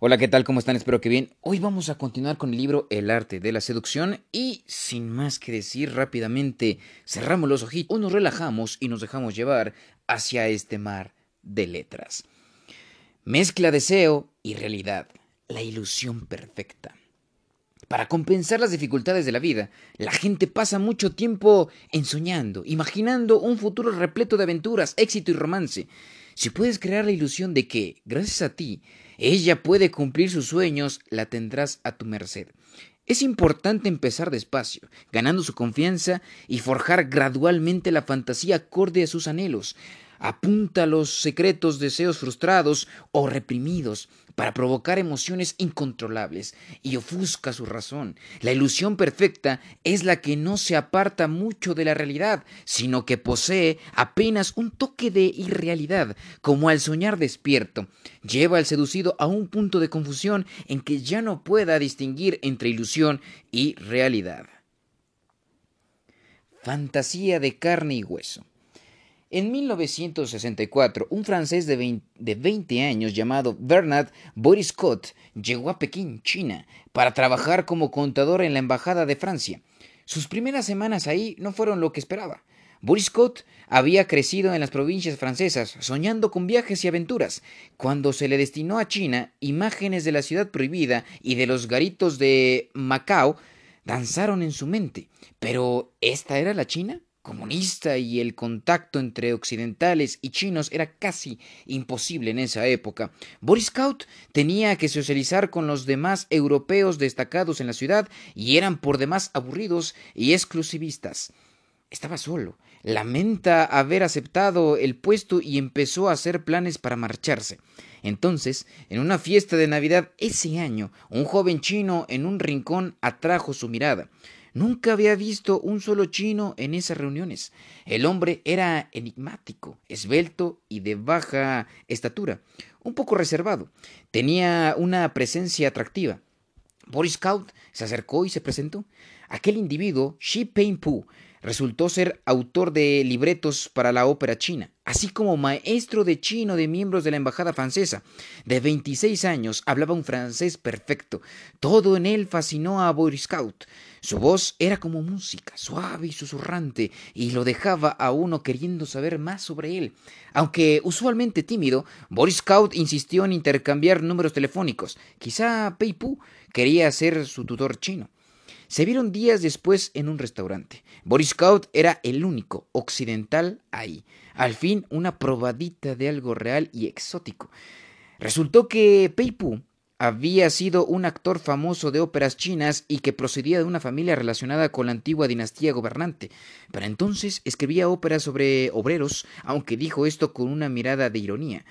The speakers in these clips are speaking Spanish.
Hola, ¿qué tal? ¿Cómo están? Espero que bien. Hoy vamos a continuar con el libro El arte de la seducción y sin más que decir rápidamente, cerramos los ojitos, nos relajamos y nos dejamos llevar hacia este mar de letras. Mezcla deseo y realidad, la ilusión perfecta. Para compensar las dificultades de la vida, la gente pasa mucho tiempo ensoñando, imaginando un futuro repleto de aventuras, éxito y romance. Si puedes crear la ilusión de que, gracias a ti, ella puede cumplir sus sueños, la tendrás a tu merced. Es importante empezar despacio, ganando su confianza y forjar gradualmente la fantasía acorde a sus anhelos apunta los secretos deseos frustrados o reprimidos para provocar emociones incontrolables y ofusca su razón. La ilusión perfecta es la que no se aparta mucho de la realidad, sino que posee apenas un toque de irrealidad, como al soñar despierto. Lleva al seducido a un punto de confusión en que ya no pueda distinguir entre ilusión y realidad. Fantasía de carne y hueso. En 1964, un francés de 20, años llamado Bernard Boriscott llegó a Pekín, China, para trabajar como contador en la Embajada de Francia. Sus primeras semanas ahí no fueron lo que esperaba. Boriscott había crecido en las provincias francesas, soñando con viajes y aventuras. Cuando se le destinó a China, imágenes de la ciudad prohibida y de los garitos de Macao danzaron en su mente. Pero ¿esta era la China? Comunista y el contacto entre occidentales y chinos era casi imposible en esa época. Boris Scout tenía que socializar con los demás europeos destacados en la ciudad y eran por demás aburridos y exclusivistas. Estaba solo. Lamenta haber aceptado el puesto y empezó a hacer planes para marcharse. Entonces, en una fiesta de Navidad ese año, un joven chino en un rincón atrajo su mirada. Nunca había visto un solo chino en esas reuniones. El hombre era enigmático, esbelto y de baja estatura, un poco reservado. Tenía una presencia atractiva. Boris Scout se acercó y se presentó. Aquel individuo, Shi Pei-pu, resultó ser autor de libretos para la ópera china, así como maestro de chino de miembros de la embajada francesa. De 26 años, hablaba un francés perfecto. Todo en él fascinó a Boris Scout. Su voz era como música, suave y susurrante, y lo dejaba a uno queriendo saber más sobre él. Aunque usualmente tímido, Boris Scout insistió en intercambiar números telefónicos. Quizá Pei Pu quería ser su tutor chino. Se vieron días después en un restaurante. Boris Scout era el único occidental ahí. Al fin, una probadita de algo real y exótico. Resultó que Pei Pu había sido un actor famoso de óperas chinas y que procedía de una familia relacionada con la antigua dinastía gobernante. Para entonces escribía óperas sobre obreros, aunque dijo esto con una mirada de ironía.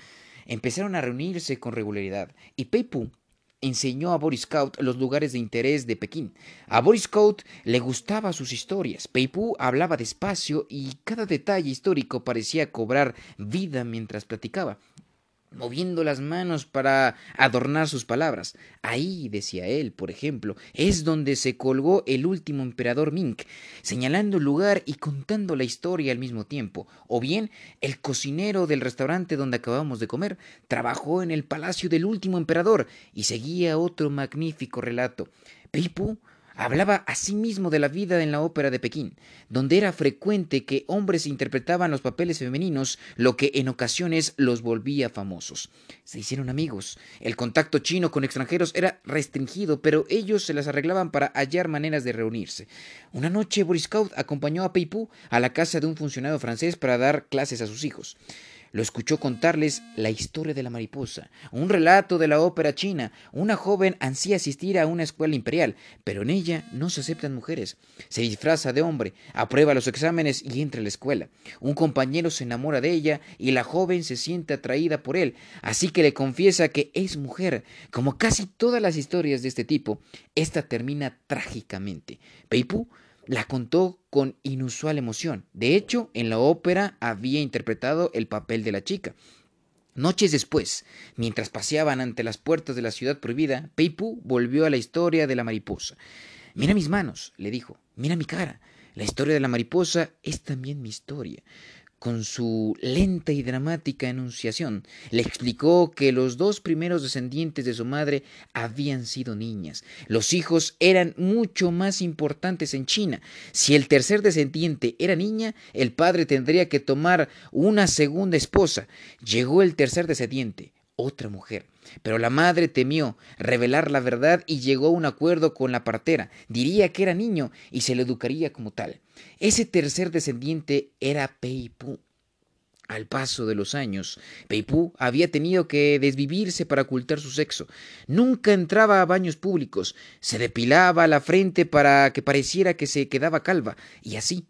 Empezaron a reunirse con regularidad y Pei Pu enseñó a Boris Scout los lugares de interés de Pekín. A Boris Scout le gustaban sus historias. Pei Pu hablaba despacio y cada detalle histórico parecía cobrar vida mientras platicaba moviendo las manos para adornar sus palabras. Ahí, decía él, por ejemplo, es donde se colgó el último emperador Ming, señalando el lugar y contando la historia al mismo tiempo. O bien, el cocinero del restaurante donde acabamos de comer trabajó en el palacio del último emperador y seguía otro magnífico relato. Pipu Hablaba asimismo de la vida en la ópera de Pekín, donde era frecuente que hombres interpretaban los papeles femeninos, lo que en ocasiones los volvía famosos. Se hicieron amigos. El contacto chino con extranjeros era restringido, pero ellos se las arreglaban para hallar maneras de reunirse. Una noche Boris Scout acompañó a Peipu a la casa de un funcionario francés para dar clases a sus hijos lo escuchó contarles la historia de la mariposa, un relato de la ópera china. Una joven ansía asistir a una escuela imperial, pero en ella no se aceptan mujeres. Se disfraza de hombre, aprueba los exámenes y entra a la escuela. Un compañero se enamora de ella y la joven se siente atraída por él, así que le confiesa que es mujer. Como casi todas las historias de este tipo, esta termina trágicamente. Peipu la contó con inusual emoción. De hecho, en la ópera había interpretado el papel de la chica. Noches después, mientras paseaban ante las puertas de la ciudad prohibida, Peipu volvió a la historia de la mariposa. Mira mis manos, le dijo, mira mi cara. La historia de la mariposa es también mi historia. Con su lenta y dramática enunciación, le explicó que los dos primeros descendientes de su madre habían sido niñas. Los hijos eran mucho más importantes en China. Si el tercer descendiente era niña, el padre tendría que tomar una segunda esposa. Llegó el tercer descendiente, otra mujer. Pero la madre temió revelar la verdad y llegó a un acuerdo con la partera. Diría que era niño y se le educaría como tal. Ese tercer descendiente era Pei Pu. Al paso de los años, Pei Pu había tenido que desvivirse para ocultar su sexo. Nunca entraba a baños públicos, se depilaba la frente para que pareciera que se quedaba calva, y así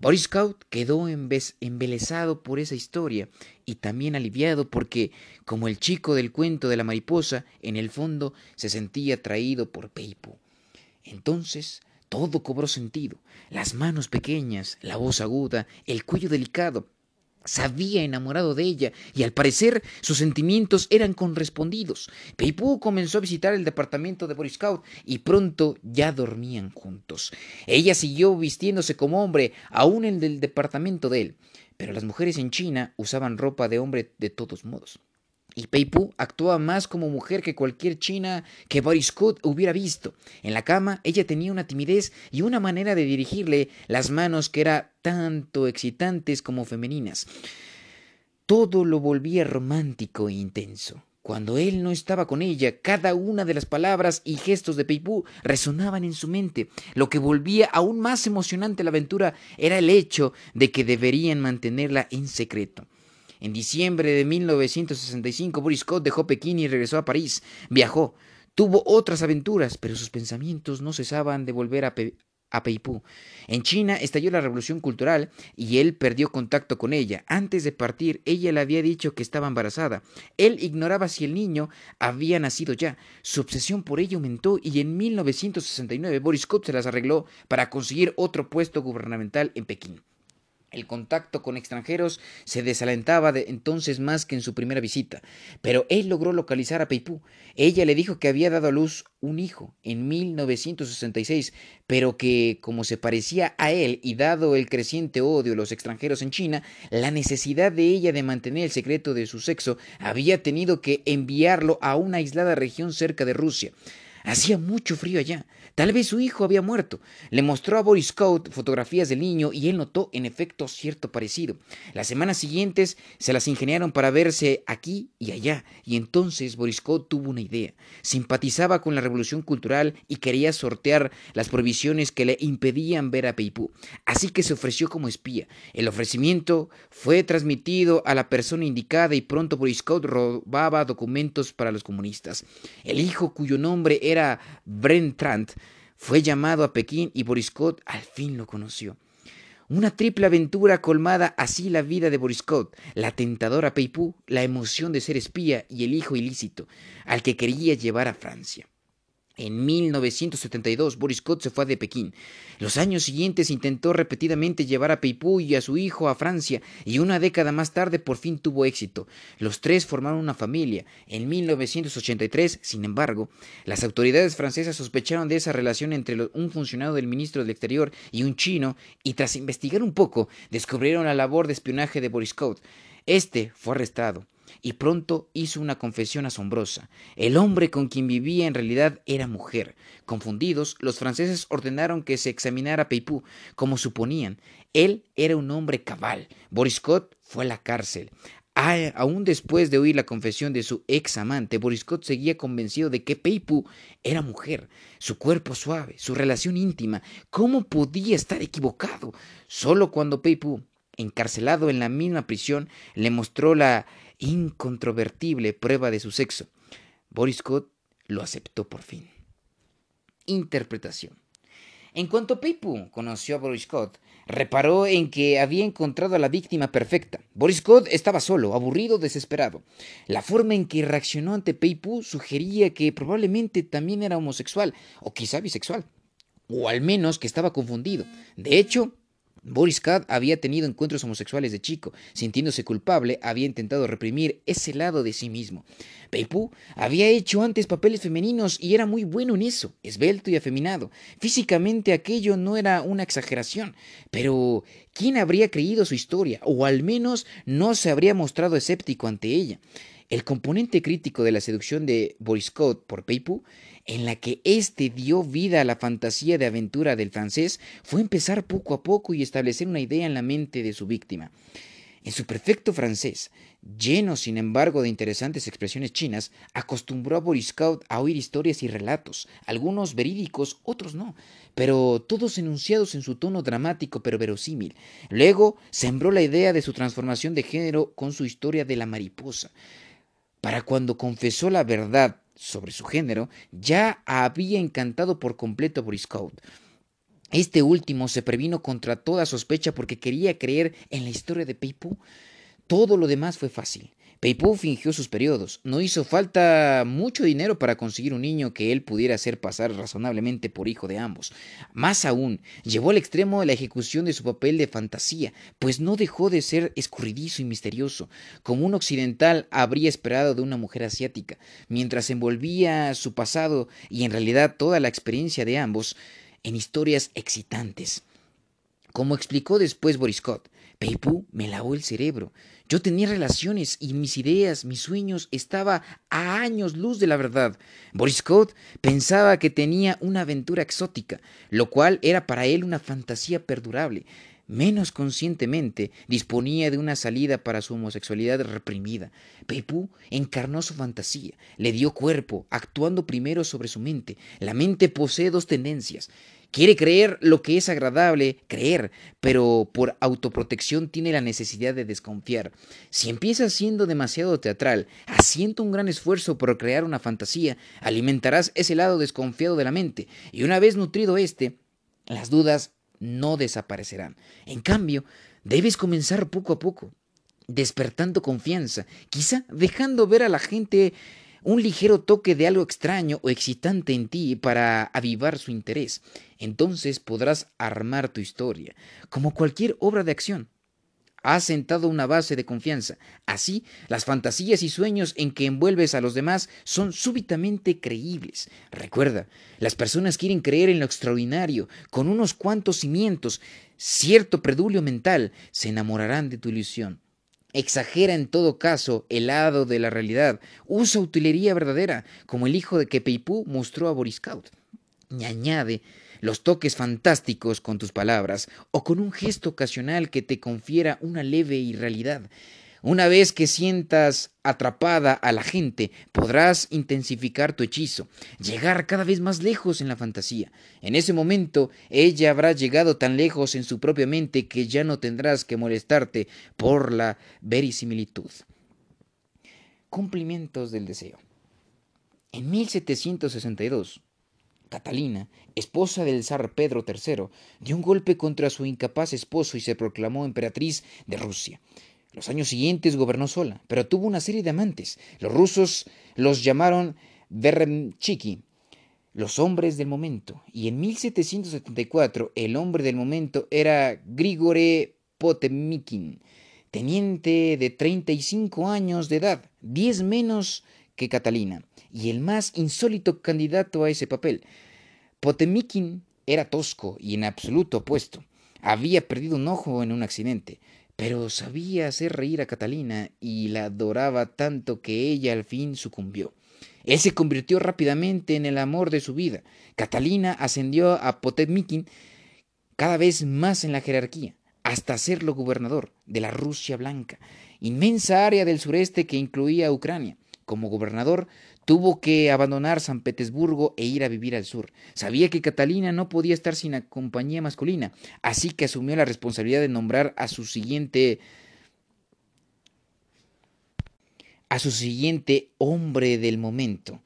Boris Scout quedó embelesado por esa historia y también aliviado porque, como el chico del cuento de la mariposa, en el fondo se sentía atraído por Peipu. Entonces todo cobró sentido. Las manos pequeñas, la voz aguda, el cuello delicado, se había enamorado de ella y al parecer sus sentimientos eran correspondidos. Peipú comenzó a visitar el departamento de Boris Scout y pronto ya dormían juntos. Ella siguió vistiéndose como hombre, aún en el departamento de él, pero las mujeres en China usaban ropa de hombre de todos modos. Y Peipu actuaba más como mujer que cualquier china que Boris Scott hubiera visto. En la cama ella tenía una timidez y una manera de dirigirle las manos que era tanto excitantes como femeninas. Todo lo volvía romántico e intenso. Cuando él no estaba con ella, cada una de las palabras y gestos de Peipu resonaban en su mente. Lo que volvía aún más emocionante la aventura era el hecho de que deberían mantenerla en secreto. En diciembre de 1965, Boris Scott dejó Pekín y regresó a París. Viajó, tuvo otras aventuras, pero sus pensamientos no cesaban de volver a, a Peipú. En China estalló la revolución cultural y él perdió contacto con ella. Antes de partir, ella le había dicho que estaba embarazada. Él ignoraba si el niño había nacido ya. Su obsesión por ella aumentó y en 1969 Boris Scott se las arregló para conseguir otro puesto gubernamental en Pekín. El contacto con extranjeros se desalentaba de entonces más que en su primera visita, pero él logró localizar a Peipú. Ella le dijo que había dado a luz un hijo en 1966, pero que, como se parecía a él y dado el creciente odio de los extranjeros en China, la necesidad de ella de mantener el secreto de su sexo había tenido que enviarlo a una aislada región cerca de Rusia. Hacía mucho frío allá. Tal vez su hijo había muerto. Le mostró a Boris Scout fotografías del niño y él notó en efecto cierto parecido. Las semanas siguientes se las ingeniaron para verse aquí y allá, y entonces Boris Scout tuvo una idea. Simpatizaba con la revolución cultural y quería sortear las prohibiciones que le impedían ver a Peipú. Así que se ofreció como espía. El ofrecimiento fue transmitido a la persona indicada y pronto Boris Scout robaba documentos para los comunistas. El hijo cuyo nombre era Brent Trant fue llamado a Pekín y Boris Scott al fin lo conoció. Una triple aventura colmada así la vida de Boris Scott, la tentadora Peipú, la emoción de ser espía y el hijo ilícito, al que quería llevar a Francia. En 1972, Boris Scott se fue de Pekín. Los años siguientes intentó repetidamente llevar a Peipú y a su hijo a Francia, y una década más tarde por fin tuvo éxito. Los tres formaron una familia. En 1983, sin embargo, las autoridades francesas sospecharon de esa relación entre un funcionario del ministro del Exterior y un chino, y tras investigar un poco, descubrieron la labor de espionaje de Boris Scott. Este fue arrestado y pronto hizo una confesión asombrosa. El hombre con quien vivía en realidad era mujer. Confundidos, los franceses ordenaron que se examinara Peipú, como suponían. Él era un hombre cabal. Boris Scott fue a la cárcel. Aún después de oír la confesión de su ex amante, Boris Scott seguía convencido de que Peipú era mujer. Su cuerpo suave, su relación íntima. ¿Cómo podía estar equivocado? Solo cuando Peipú, encarcelado en la misma prisión, le mostró la incontrovertible prueba de su sexo. Boris Scott lo aceptó por fin. Interpretación. En cuanto Peipu conoció a Boris Scott, reparó en que había encontrado a la víctima perfecta. Boris Scott estaba solo, aburrido, desesperado. La forma en que reaccionó ante Peipu sugería que probablemente también era homosexual, o quizá bisexual, o al menos que estaba confundido. De hecho, Boris Katt había tenido encuentros homosexuales de chico. Sintiéndose culpable, había intentado reprimir ese lado de sí mismo. Peipu había hecho antes papeles femeninos y era muy bueno en eso, esbelto y afeminado. Físicamente aquello no era una exageración, pero ¿quién habría creído su historia? O al menos no se habría mostrado escéptico ante ella. El componente crítico de la seducción de Boris Scott por Peipu, en la que éste dio vida a la fantasía de aventura del francés, fue empezar poco a poco y establecer una idea en la mente de su víctima. En su perfecto francés, lleno sin embargo de interesantes expresiones chinas, acostumbró a Boris Scott a oír historias y relatos, algunos verídicos, otros no, pero todos enunciados en su tono dramático pero verosímil. Luego sembró la idea de su transformación de género con su historia de la mariposa. Para cuando confesó la verdad sobre su género, ya había encantado por completo a Boris Scott. Este último se previno contra toda sospecha porque quería creer en la historia de Peipu. Todo lo demás fue fácil. Peipu fingió sus periodos. No hizo falta mucho dinero para conseguir un niño que él pudiera hacer pasar razonablemente por hijo de ambos. Más aún, llevó al extremo la ejecución de su papel de fantasía, pues no dejó de ser escurridizo y misterioso, como un occidental habría esperado de una mujer asiática, mientras envolvía su pasado y en realidad toda la experiencia de ambos en historias excitantes. Como explicó después Boris Scott, Peipu me lavó el cerebro. Yo tenía relaciones y mis ideas, mis sueños, estaba a años luz de la verdad. Boris Scott pensaba que tenía una aventura exótica, lo cual era para él una fantasía perdurable. Menos conscientemente disponía de una salida para su homosexualidad reprimida. Peipu encarnó su fantasía, le dio cuerpo, actuando primero sobre su mente. La mente posee dos tendencias Quiere creer lo que es agradable creer, pero por autoprotección tiene la necesidad de desconfiar. Si empiezas siendo demasiado teatral, haciendo un gran esfuerzo por crear una fantasía, alimentarás ese lado desconfiado de la mente, y una vez nutrido éste, las dudas no desaparecerán. En cambio, debes comenzar poco a poco, despertando confianza, quizá dejando ver a la gente un ligero toque de algo extraño o excitante en ti para avivar su interés. Entonces podrás armar tu historia, como cualquier obra de acción. Has sentado una base de confianza. Así, las fantasías y sueños en que envuelves a los demás son súbitamente creíbles. Recuerda, las personas quieren creer en lo extraordinario, con unos cuantos cimientos, cierto predulio mental, se enamorarán de tu ilusión. Exagera en todo caso el lado de la realidad. Usa utilería verdadera, como el hijo de que Peipú mostró a Boris Y añade los toques fantásticos con tus palabras o con un gesto ocasional que te confiera una leve irrealidad. Una vez que sientas atrapada a la gente, podrás intensificar tu hechizo, llegar cada vez más lejos en la fantasía. En ese momento, ella habrá llegado tan lejos en su propia mente que ya no tendrás que molestarte por la verisimilitud. Cumplimientos del deseo. En 1762, Catalina, esposa del zar Pedro III, dio un golpe contra su incapaz esposo y se proclamó emperatriz de Rusia. Los años siguientes gobernó sola, pero tuvo una serie de amantes. Los rusos los llamaron Veremchiki, los hombres del momento, y en 1774 el hombre del momento era Grigore Potemikin, teniente de 35 años de edad, 10 menos que Catalina, y el más insólito candidato a ese papel. Potemikin era tosco y en absoluto opuesto. Había perdido un ojo en un accidente pero sabía hacer reír a Catalina y la adoraba tanto que ella al fin sucumbió. Él se convirtió rápidamente en el amor de su vida. Catalina ascendió a Potemkin cada vez más en la jerarquía, hasta hacerlo gobernador de la Rusia Blanca, inmensa área del sureste que incluía Ucrania. Como gobernador Tuvo que abandonar San Petersburgo e ir a vivir al sur. Sabía que Catalina no podía estar sin la compañía masculina, así que asumió la responsabilidad de nombrar a su siguiente a su siguiente hombre del momento.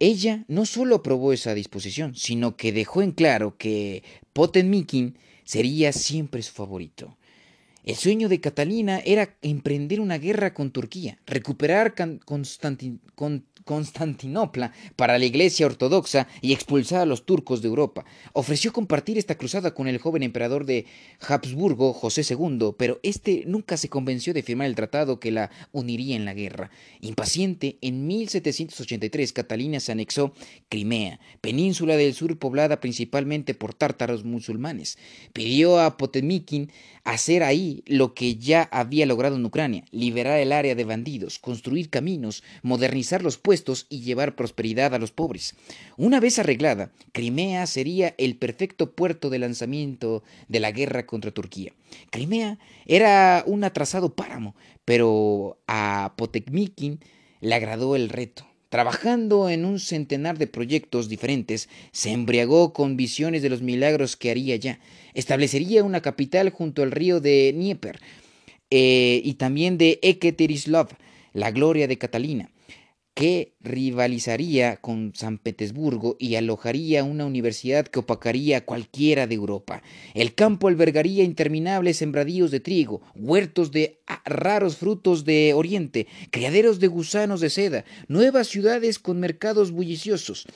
Ella no solo aprobó esa disposición, sino que dejó en claro que Potemkin sería siempre su favorito. El sueño de Catalina era emprender una guerra con Turquía, recuperar Constantinopla para la Iglesia Ortodoxa y expulsar a los turcos de Europa. Ofreció compartir esta cruzada con el joven emperador de Habsburgo, José II, pero este nunca se convenció de firmar el tratado que la uniría en la guerra. Impaciente, en 1783 Catalina se anexó Crimea, península del sur poblada principalmente por tártaros musulmanes. Pidió a Potemikin hacer ahí lo que ya había logrado en Ucrania, liberar el área de bandidos, construir caminos, modernizar los puestos y llevar prosperidad a los pobres. Una vez arreglada, Crimea sería el perfecto puerto de lanzamiento de la guerra contra Turquía. Crimea era un atrasado páramo, pero a Potemkin le agradó el reto. Trabajando en un centenar de proyectos diferentes, se embriagó con visiones de los milagros que haría ya. Establecería una capital junto al río de Dnieper eh, y también de Ekaterinslov, la gloria de Catalina que rivalizaría con San Petersburgo y alojaría una universidad que opacaría a cualquiera de Europa. El campo albergaría interminables sembradíos de trigo, huertos de raros frutos de Oriente, criaderos de gusanos de seda, nuevas ciudades con mercados bulliciosos.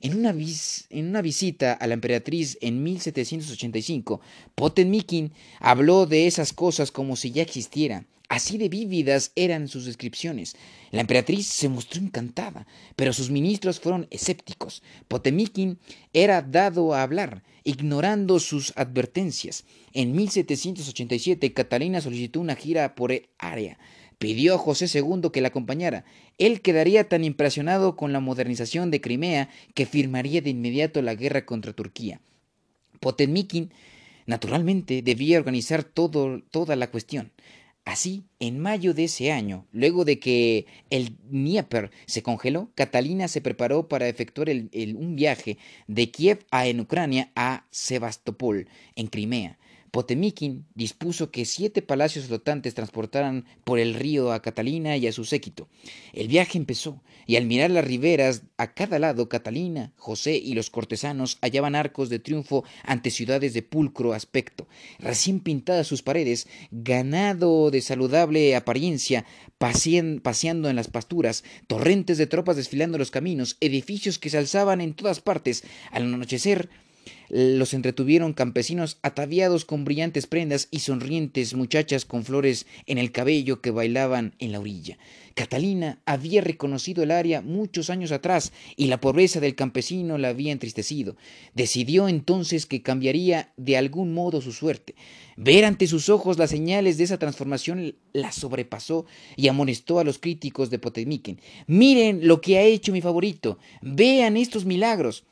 En una, en una, visita a la emperatriz en 1785, Potemkin habló de esas cosas como si ya existieran. Así de vívidas eran sus descripciones. La emperatriz se mostró encantada, pero sus ministros fueron escépticos. Potemikin era dado a hablar, ignorando sus advertencias. En 1787, Catalina solicitó una gira por el área. Pidió a José II que la acompañara. Él quedaría tan impresionado con la modernización de Crimea que firmaría de inmediato la guerra contra Turquía. Potemikin, naturalmente, debía organizar todo, toda la cuestión. Así, en mayo de ese año, luego de que el Dnieper se congeló, Catalina se preparó para efectuar un viaje de Kiev a en Ucrania a Sebastopol, en Crimea. Potemikin dispuso que siete palacios flotantes transportaran por el río a Catalina y a su séquito. El viaje empezó, y al mirar las riberas a cada lado, Catalina, José y los cortesanos hallaban arcos de triunfo ante ciudades de pulcro aspecto, recién pintadas sus paredes, ganado de saludable apariencia, paseando en las pasturas, torrentes de tropas desfilando los caminos, edificios que se alzaban en todas partes. Al anochecer, los entretuvieron campesinos ataviados con brillantes prendas y sonrientes muchachas con flores en el cabello que bailaban en la orilla. Catalina había reconocido el área muchos años atrás y la pobreza del campesino la había entristecido. Decidió entonces que cambiaría de algún modo su suerte. Ver ante sus ojos las señales de esa transformación la sobrepasó y amonestó a los críticos de Potemiken. Miren lo que ha hecho mi favorito. Vean estos milagros.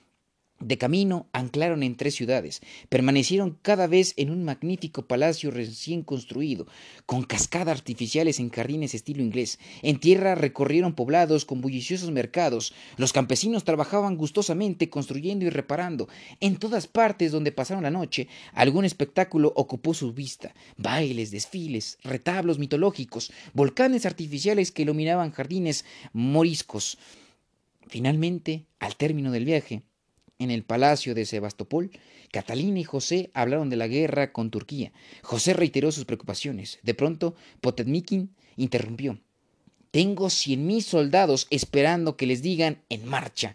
De camino anclaron en tres ciudades, permanecieron cada vez en un magnífico palacio recién construido, con cascadas artificiales en jardines estilo inglés. En tierra recorrieron poblados con bulliciosos mercados. Los campesinos trabajaban gustosamente construyendo y reparando. En todas partes donde pasaron la noche, algún espectáculo ocupó su vista. Bailes, desfiles, retablos mitológicos, volcanes artificiales que iluminaban jardines moriscos. Finalmente, al término del viaje, en el palacio de Sebastopol, Catalina y José hablaron de la guerra con Turquía. José reiteró sus preocupaciones. De pronto, Potemkin interrumpió. Tengo cien mil soldados esperando que les digan en marcha.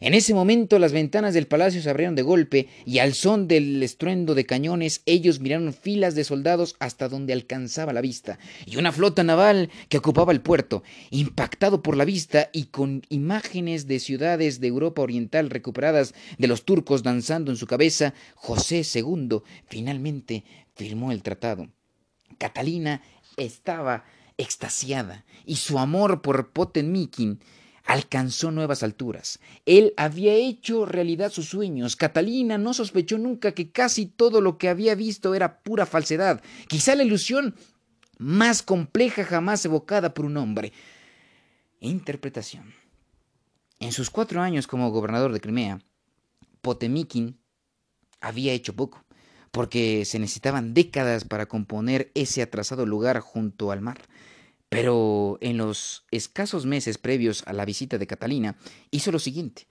En ese momento las ventanas del palacio se abrieron de golpe y al son del estruendo de cañones ellos miraron filas de soldados hasta donde alcanzaba la vista y una flota naval que ocupaba el puerto. Impactado por la vista y con imágenes de ciudades de Europa Oriental recuperadas de los turcos danzando en su cabeza, José II finalmente firmó el tratado. Catalina estaba extasiada y su amor por Potemkin alcanzó nuevas alturas. Él había hecho realidad sus sueños. Catalina no sospechó nunca que casi todo lo que había visto era pura falsedad, quizá la ilusión más compleja jamás evocada por un hombre. Interpretación. En sus cuatro años como gobernador de Crimea, Potemikin había hecho poco, porque se necesitaban décadas para componer ese atrasado lugar junto al mar. Pero en los escasos meses previos a la visita de Catalina, hizo lo siguiente.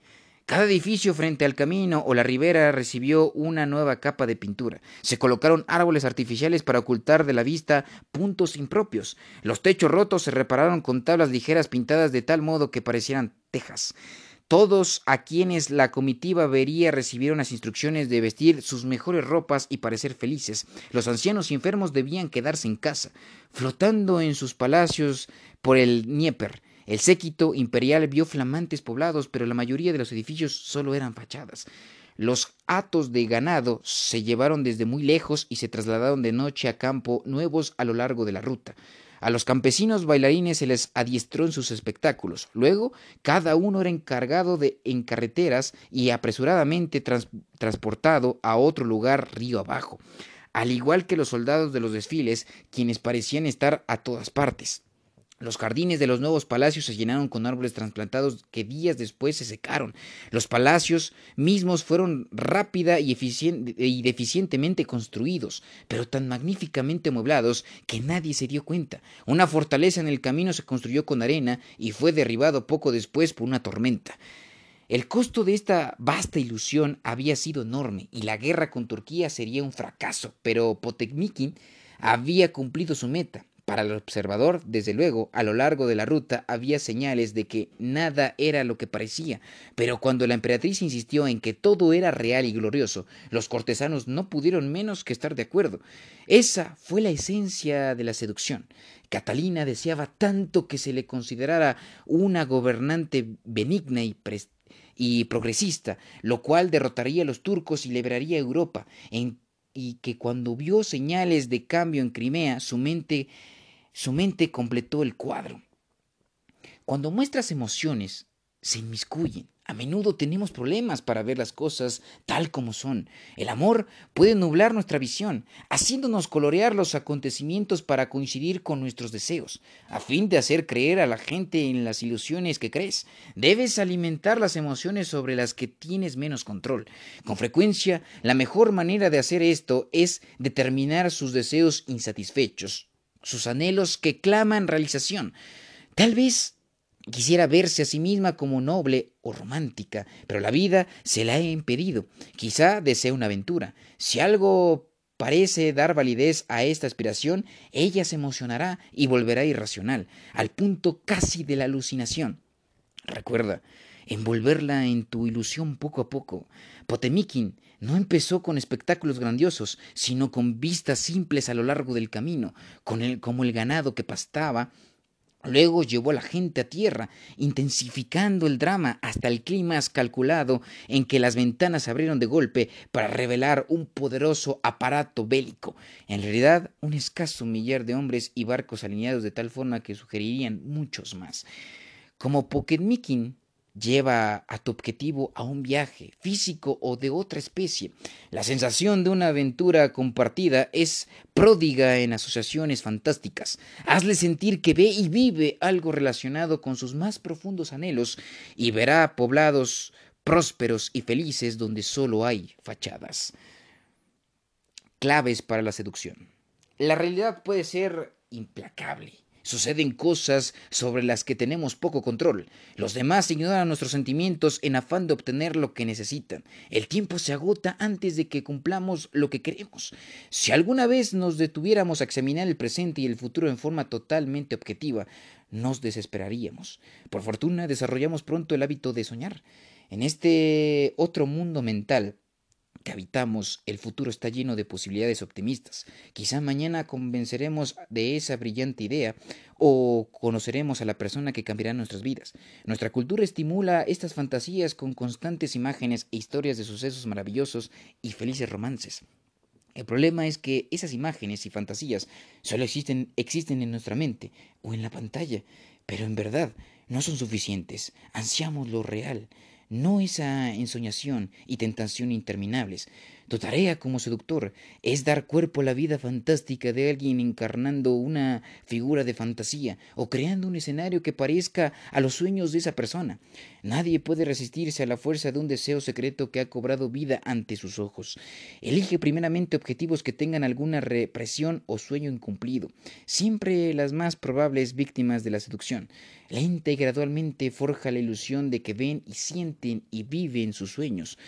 Cada edificio frente al camino o la ribera recibió una nueva capa de pintura. Se colocaron árboles artificiales para ocultar de la vista puntos impropios. Los techos rotos se repararon con tablas ligeras pintadas de tal modo que parecieran tejas. Todos a quienes la comitiva vería recibieron las instrucciones de vestir sus mejores ropas y parecer felices. Los ancianos y enfermos debían quedarse en casa, flotando en sus palacios por el Dnieper. El séquito imperial vio flamantes poblados, pero la mayoría de los edificios solo eran fachadas. Los atos de ganado se llevaron desde muy lejos y se trasladaron de noche a campo nuevos a lo largo de la ruta. A los campesinos bailarines se les adiestró en sus espectáculos. Luego, cada uno era encargado de en carreteras y apresuradamente transportado a otro lugar río abajo, al igual que los soldados de los desfiles, quienes parecían estar a todas partes. Los jardines de los nuevos palacios se llenaron con árboles trasplantados que días después se secaron. Los palacios mismos fueron rápida y, deficientemente construidos, pero tan magníficamente amueblados que nadie se dio cuenta. Una fortaleza en el camino se construyó con arena y fue derribado poco después por una tormenta. El costo de esta vasta ilusión había sido enorme y la guerra con Turquía sería un fracaso, pero Potemkin había cumplido su meta. Para el observador, desde luego, a lo largo de la ruta había señales de que nada era lo que parecía, pero cuando la emperatriz insistió en que todo era real y glorioso, los cortesanos no pudieron menos que estar de acuerdo. Esa fue la esencia de la seducción. Catalina deseaba tanto que se le considerara una gobernante benigna y, y progresista, lo cual derrotaría a los turcos y liberaría a Europa, y que cuando vio señales de cambio en Crimea, su mente su mente completó el cuadro. Cuando nuestras emociones se inmiscuyen, a menudo tenemos problemas para ver las cosas tal como son. El amor puede nublar nuestra visión, haciéndonos colorear los acontecimientos para coincidir con nuestros deseos, a fin de hacer creer a la gente en las ilusiones que crees. Debes alimentar las emociones sobre las que tienes menos control. Con frecuencia, la mejor manera de hacer esto es determinar sus deseos insatisfechos sus anhelos que claman realización. Tal vez quisiera verse a sí misma como noble o romántica, pero la vida se la ha impedido. Quizá desea una aventura. Si algo parece dar validez a esta aspiración, ella se emocionará y volverá irracional, al punto casi de la alucinación. Recuerda, envolverla en tu ilusión poco a poco. Potemikin no empezó con espectáculos grandiosos, sino con vistas simples a lo largo del camino, con el, como el ganado que pastaba. Luego llevó a la gente a tierra, intensificando el drama hasta el clima calculado en que las ventanas se abrieron de golpe para revelar un poderoso aparato bélico. En realidad, un escaso millar de hombres y barcos alineados de tal forma que sugerirían muchos más. Como Poketmikin lleva a tu objetivo a un viaje físico o de otra especie. La sensación de una aventura compartida es pródiga en asociaciones fantásticas. Hazle sentir que ve y vive algo relacionado con sus más profundos anhelos y verá poblados prósperos y felices donde solo hay fachadas. Claves para la seducción. La realidad puede ser implacable Suceden cosas sobre las que tenemos poco control. Los demás ignoran nuestros sentimientos en afán de obtener lo que necesitan. El tiempo se agota antes de que cumplamos lo que queremos. Si alguna vez nos detuviéramos a examinar el presente y el futuro en forma totalmente objetiva, nos desesperaríamos. Por fortuna, desarrollamos pronto el hábito de soñar. En este otro mundo mental, que habitamos, el futuro está lleno de posibilidades optimistas. Quizá mañana convenceremos de esa brillante idea o conoceremos a la persona que cambiará nuestras vidas. Nuestra cultura estimula estas fantasías con constantes imágenes e historias de sucesos maravillosos y felices romances. El problema es que esas imágenes y fantasías solo existen, existen en nuestra mente o en la pantalla, pero en verdad no son suficientes. Ansiamos lo real, no esa ensoñación y tentación interminables. Tu tarea como seductor es dar cuerpo a la vida fantástica de alguien encarnando una figura de fantasía o creando un escenario que parezca a los sueños de esa persona. Nadie puede resistirse a la fuerza de un deseo secreto que ha cobrado vida ante sus ojos. Elige primeramente objetivos que tengan alguna represión o sueño incumplido, siempre las más probables víctimas de la seducción. Lenta y gradualmente forja la ilusión de que ven y sienten y viven sus sueños.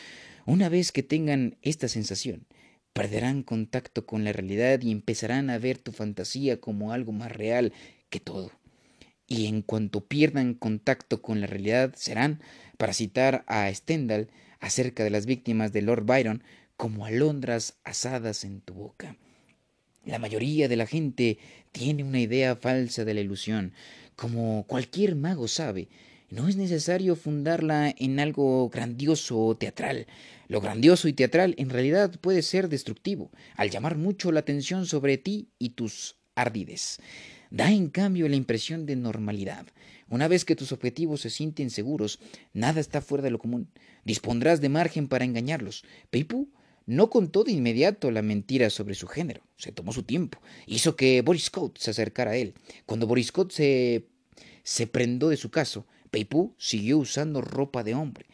Una vez que tengan esta sensación, perderán contacto con la realidad y empezarán a ver tu fantasía como algo más real que todo. Y en cuanto pierdan contacto con la realidad, serán, para citar a Stendhal acerca de las víctimas de Lord Byron, como alondras asadas en tu boca. La mayoría de la gente tiene una idea falsa de la ilusión. Como cualquier mago sabe, no es necesario fundarla en algo grandioso o teatral. Lo grandioso y teatral en realidad puede ser destructivo, al llamar mucho la atención sobre ti y tus ardides. Da en cambio la impresión de normalidad. Una vez que tus objetivos se sienten seguros, nada está fuera de lo común. Dispondrás de margen para engañarlos. Peipu no contó de inmediato la mentira sobre su género. Se tomó su tiempo. Hizo que Boris Scott se acercara a él. Cuando Boris Scott se, se prendó de su caso, Peipú siguió usando ropa de hombre.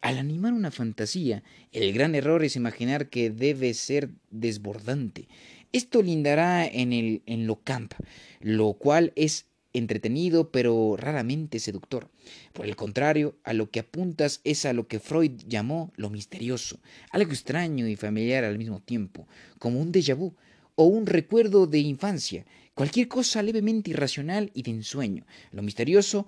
Al animar una fantasía, el gran error es imaginar que debe ser desbordante. Esto lindará en, el, en lo camp, lo cual es entretenido pero raramente seductor. Por el contrario, a lo que apuntas es a lo que Freud llamó lo misterioso, algo extraño y familiar al mismo tiempo, como un déjà vu o un recuerdo de infancia, cualquier cosa levemente irracional y de ensueño. Lo misterioso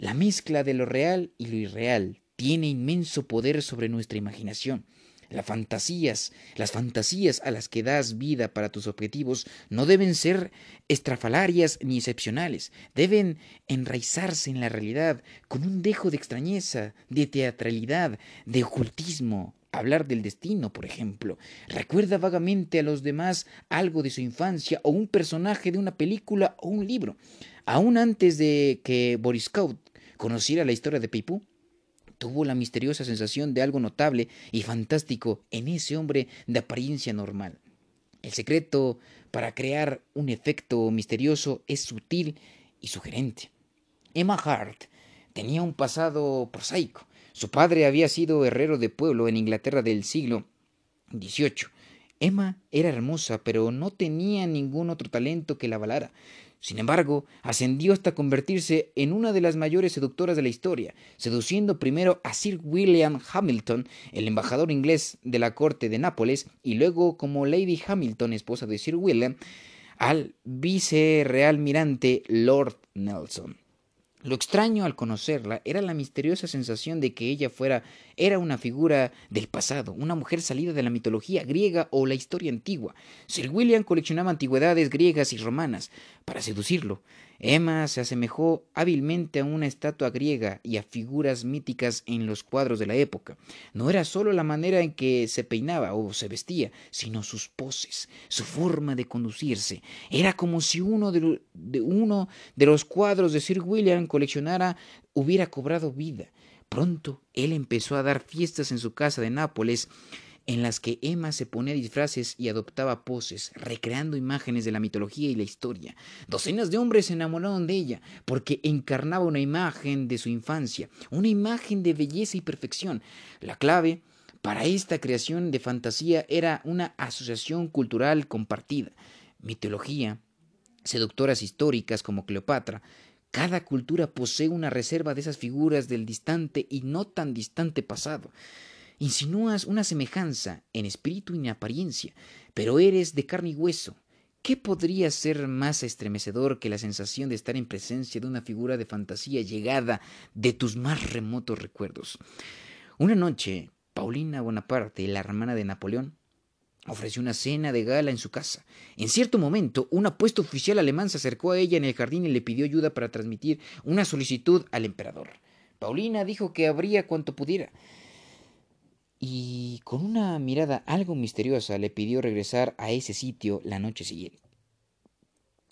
la mezcla de lo real y lo irreal tiene inmenso poder sobre nuestra imaginación. Las fantasías, las fantasías a las que das vida para tus objetivos no deben ser estrafalarias ni excepcionales, deben enraizarse en la realidad con un dejo de extrañeza, de teatralidad, de ocultismo. Hablar del destino, por ejemplo. Recuerda vagamente a los demás algo de su infancia o un personaje de una película o un libro. Aún antes de que Boris Kaut conociera la historia de Peipú, tuvo la misteriosa sensación de algo notable y fantástico en ese hombre de apariencia normal. El secreto para crear un efecto misterioso es sutil y sugerente. Emma Hart tenía un pasado prosaico. Su padre había sido herrero de pueblo en Inglaterra del siglo XVIII. Emma era hermosa, pero no tenía ningún otro talento que la avalara. Sin embargo, ascendió hasta convertirse en una de las mayores seductoras de la historia, seduciendo primero a Sir William Hamilton, el embajador inglés de la corte de Nápoles, y luego como Lady Hamilton, esposa de Sir William, al vicerealmirante Lord Nelson. Lo extraño al conocerla era la misteriosa sensación de que ella fuera era una figura del pasado, una mujer salida de la mitología griega o la historia antigua. Sir William coleccionaba antigüedades griegas y romanas. Para seducirlo, Emma se asemejó hábilmente a una estatua griega y a figuras míticas en los cuadros de la época. No era sólo la manera en que se peinaba o se vestía, sino sus poses, su forma de conducirse. Era como si uno de, uno de los cuadros de Sir William coleccionara hubiera cobrado vida. Pronto él empezó a dar fiestas en su casa de Nápoles en las que Emma se ponía disfraces y adoptaba poses, recreando imágenes de la mitología y la historia. Docenas de hombres se enamoraron de ella porque encarnaba una imagen de su infancia, una imagen de belleza y perfección. La clave para esta creación de fantasía era una asociación cultural compartida, mitología, seductoras históricas como Cleopatra, cada cultura posee una reserva de esas figuras del distante y no tan distante pasado. Insinúas una semejanza en espíritu y en apariencia, pero eres de carne y hueso. ¿Qué podría ser más estremecedor que la sensación de estar en presencia de una figura de fantasía llegada de tus más remotos recuerdos? Una noche, Paulina Bonaparte, la hermana de Napoleón, ofreció una cena de gala en su casa. En cierto momento, un apuesto oficial alemán se acercó a ella en el jardín y le pidió ayuda para transmitir una solicitud al emperador. Paulina dijo que habría cuanto pudiera y con una mirada algo misteriosa le pidió regresar a ese sitio la noche siguiente.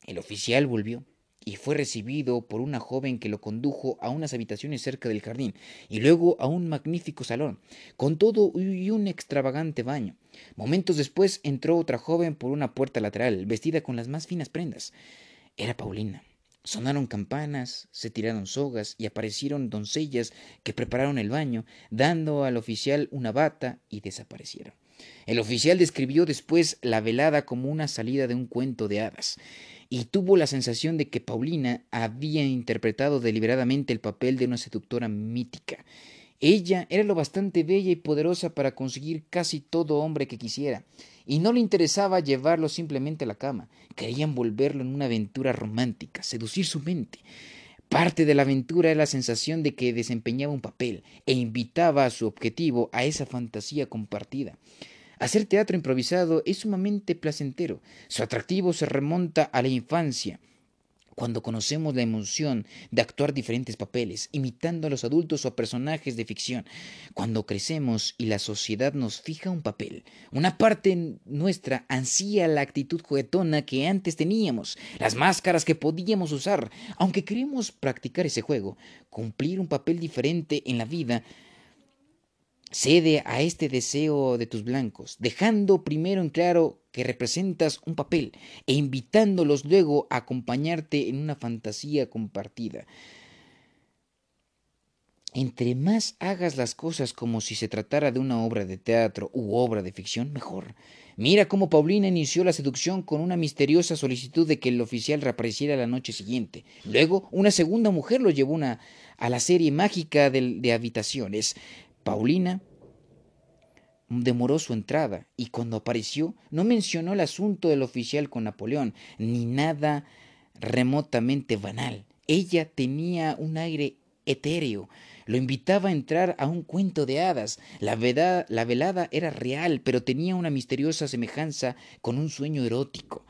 El oficial volvió. y fue recibido por una joven que lo condujo a unas habitaciones cerca del jardín y luego a un magnífico salón, con todo y un extravagante baño. Momentos después entró otra joven por una puerta lateral, vestida con las más finas prendas. Era Paulina. Sonaron campanas, se tiraron sogas y aparecieron doncellas que prepararon el baño, dando al oficial una bata y desaparecieron. El oficial describió después la velada como una salida de un cuento de hadas y tuvo la sensación de que Paulina había interpretado deliberadamente el papel de una seductora mítica. Ella era lo bastante bella y poderosa para conseguir casi todo hombre que quisiera, y no le interesaba llevarlo simplemente a la cama, quería envolverlo en una aventura romántica, seducir su mente. Parte de la aventura era la sensación de que desempeñaba un papel e invitaba a su objetivo a esa fantasía compartida. Hacer teatro improvisado es sumamente placentero. Su atractivo se remonta a la infancia, cuando conocemos la emoción de actuar diferentes papeles, imitando a los adultos o a personajes de ficción, cuando crecemos y la sociedad nos fija un papel, una parte nuestra ansía la actitud juguetona que antes teníamos, las máscaras que podíamos usar, aunque queremos practicar ese juego, cumplir un papel diferente en la vida, Cede a este deseo de tus blancos, dejando primero en claro que representas un papel e invitándolos luego a acompañarte en una fantasía compartida. Entre más hagas las cosas como si se tratara de una obra de teatro u obra de ficción, mejor. Mira cómo Paulina inició la seducción con una misteriosa solicitud de que el oficial reapareciera la noche siguiente. Luego, una segunda mujer lo llevó a la serie mágica de habitaciones. Paulina demoró su entrada y cuando apareció no mencionó el asunto del oficial con Napoleón, ni nada remotamente banal. Ella tenía un aire etéreo, lo invitaba a entrar a un cuento de hadas. La, la velada era real, pero tenía una misteriosa semejanza con un sueño erótico.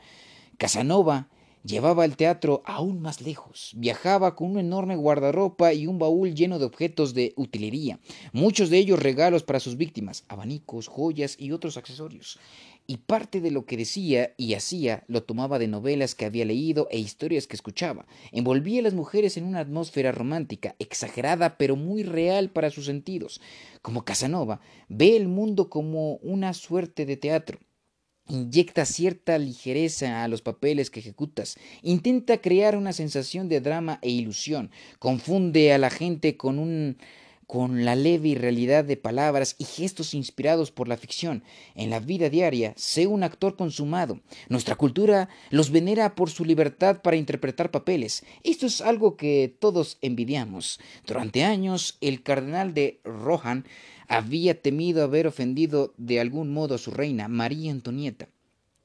Casanova Llevaba el teatro aún más lejos. Viajaba con un enorme guardarropa y un baúl lleno de objetos de utilería, muchos de ellos regalos para sus víctimas, abanicos, joyas y otros accesorios. Y parte de lo que decía y hacía lo tomaba de novelas que había leído e historias que escuchaba. Envolvía a las mujeres en una atmósfera romántica, exagerada pero muy real para sus sentidos. Como Casanova, ve el mundo como una suerte de teatro inyecta cierta ligereza a los papeles que ejecutas, intenta crear una sensación de drama e ilusión, confunde a la gente con un con la leve irrealidad de palabras y gestos inspirados por la ficción. En la vida diaria, sé un actor consumado. Nuestra cultura los venera por su libertad para interpretar papeles. Esto es algo que todos envidiamos. Durante años, el cardenal de Rohan había temido haber ofendido de algún modo a su reina, María Antonieta.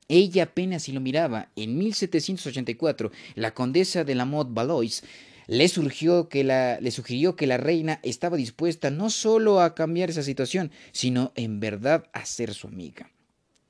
Ella apenas si lo miraba. En 1784, la condesa de la Motte Valois le, surgió que le sugirió que la reina estaba dispuesta no solo a cambiar esa situación, sino en verdad a ser su amiga.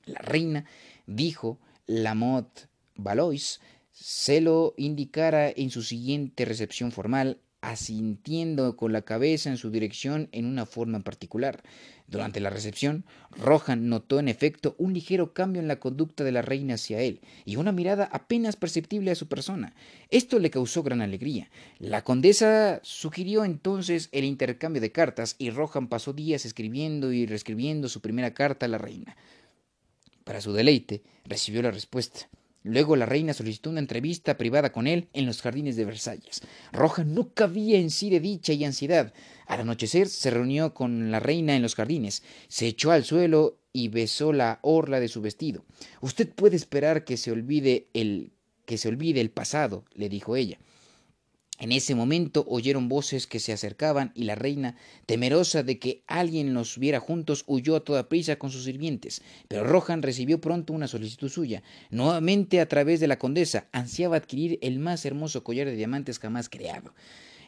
La reina dijo la Motte Valois se lo indicara en su siguiente recepción formal asintiendo con la cabeza en su dirección en una forma particular. Durante la recepción, Rohan notó en efecto un ligero cambio en la conducta de la reina hacia él y una mirada apenas perceptible a su persona. Esto le causó gran alegría. La condesa sugirió entonces el intercambio de cartas y Rohan pasó días escribiendo y reescribiendo su primera carta a la reina. Para su deleite, recibió la respuesta. Luego la reina solicitó una entrevista privada con él en los jardines de Versalles. Roja no cabía en sí de dicha y ansiedad. Al anochecer se reunió con la reina en los jardines, se echó al suelo y besó la orla de su vestido. Usted puede esperar que se olvide el que se olvide el pasado, le dijo ella. En ese momento oyeron voces que se acercaban y la reina, temerosa de que alguien los viera juntos, huyó a toda prisa con sus sirvientes. Pero Rohan recibió pronto una solicitud suya. Nuevamente a través de la condesa, ansiaba adquirir el más hermoso collar de diamantes jamás creado.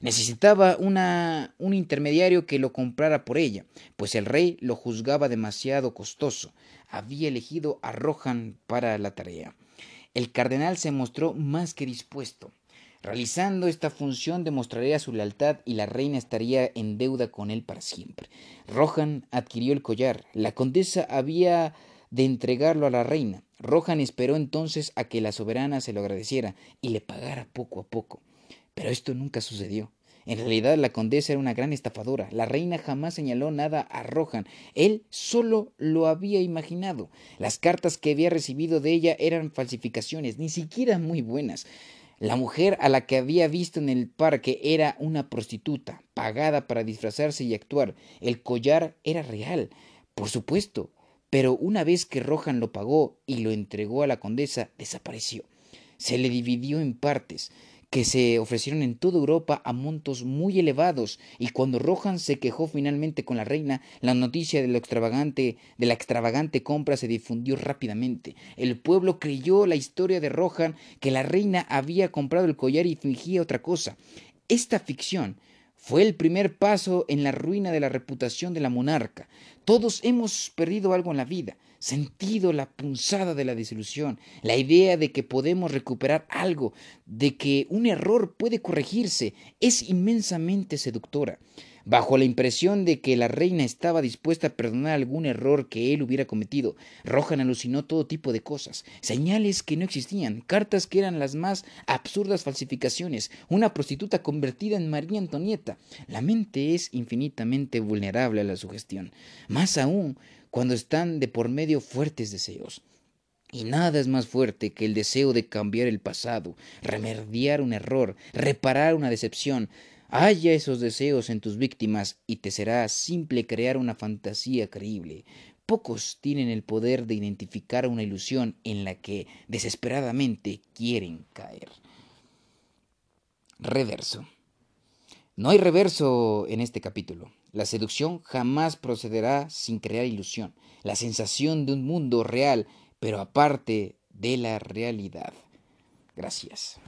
Necesitaba un intermediario que lo comprara por ella, pues el rey lo juzgaba demasiado costoso. Había elegido a Rohan para la tarea. El cardenal se mostró más que dispuesto. Realizando esta función demostraría su lealtad y la reina estaría en deuda con él para siempre. Rohan adquirió el collar. La condesa había de entregarlo a la reina. Rohan esperó entonces a que la soberana se lo agradeciera y le pagara poco a poco. Pero esto nunca sucedió. En realidad la condesa era una gran estafadora. La reina jamás señaló nada a Rohan. Él solo lo había imaginado. Las cartas que había recibido de ella eran falsificaciones, ni siquiera muy buenas. La mujer a la que había visto en el parque era una prostituta, pagada para disfrazarse y actuar. El collar era real, por supuesto, pero una vez que Rohan lo pagó y lo entregó a la condesa, desapareció. Se le dividió en partes que se ofrecieron en toda Europa a montos muy elevados, y cuando Rohan se quejó finalmente con la reina, la noticia de, lo extravagante, de la extravagante compra se difundió rápidamente. El pueblo creyó la historia de Rohan que la reina había comprado el collar y fingía otra cosa. Esta ficción fue el primer paso en la ruina de la reputación de la monarca. Todos hemos perdido algo en la vida, sentido la punzada de la desilusión, la idea de que podemos recuperar algo, de que un error puede corregirse, es inmensamente seductora. Bajo la impresión de que la reina estaba dispuesta a perdonar algún error que él hubiera cometido, Rohan alucinó todo tipo de cosas, señales que no existían, cartas que eran las más absurdas falsificaciones, una prostituta convertida en María Antonieta. La mente es infinitamente vulnerable a la sugestión, más aún cuando están de por medio fuertes deseos. Y nada es más fuerte que el deseo de cambiar el pasado, remediar un error, reparar una decepción. Halla esos deseos en tus víctimas y te será simple crear una fantasía creíble. Pocos tienen el poder de identificar una ilusión en la que desesperadamente quieren caer. Reverso. No hay reverso en este capítulo. La seducción jamás procederá sin crear ilusión, la sensación de un mundo real, pero aparte de la realidad. Gracias.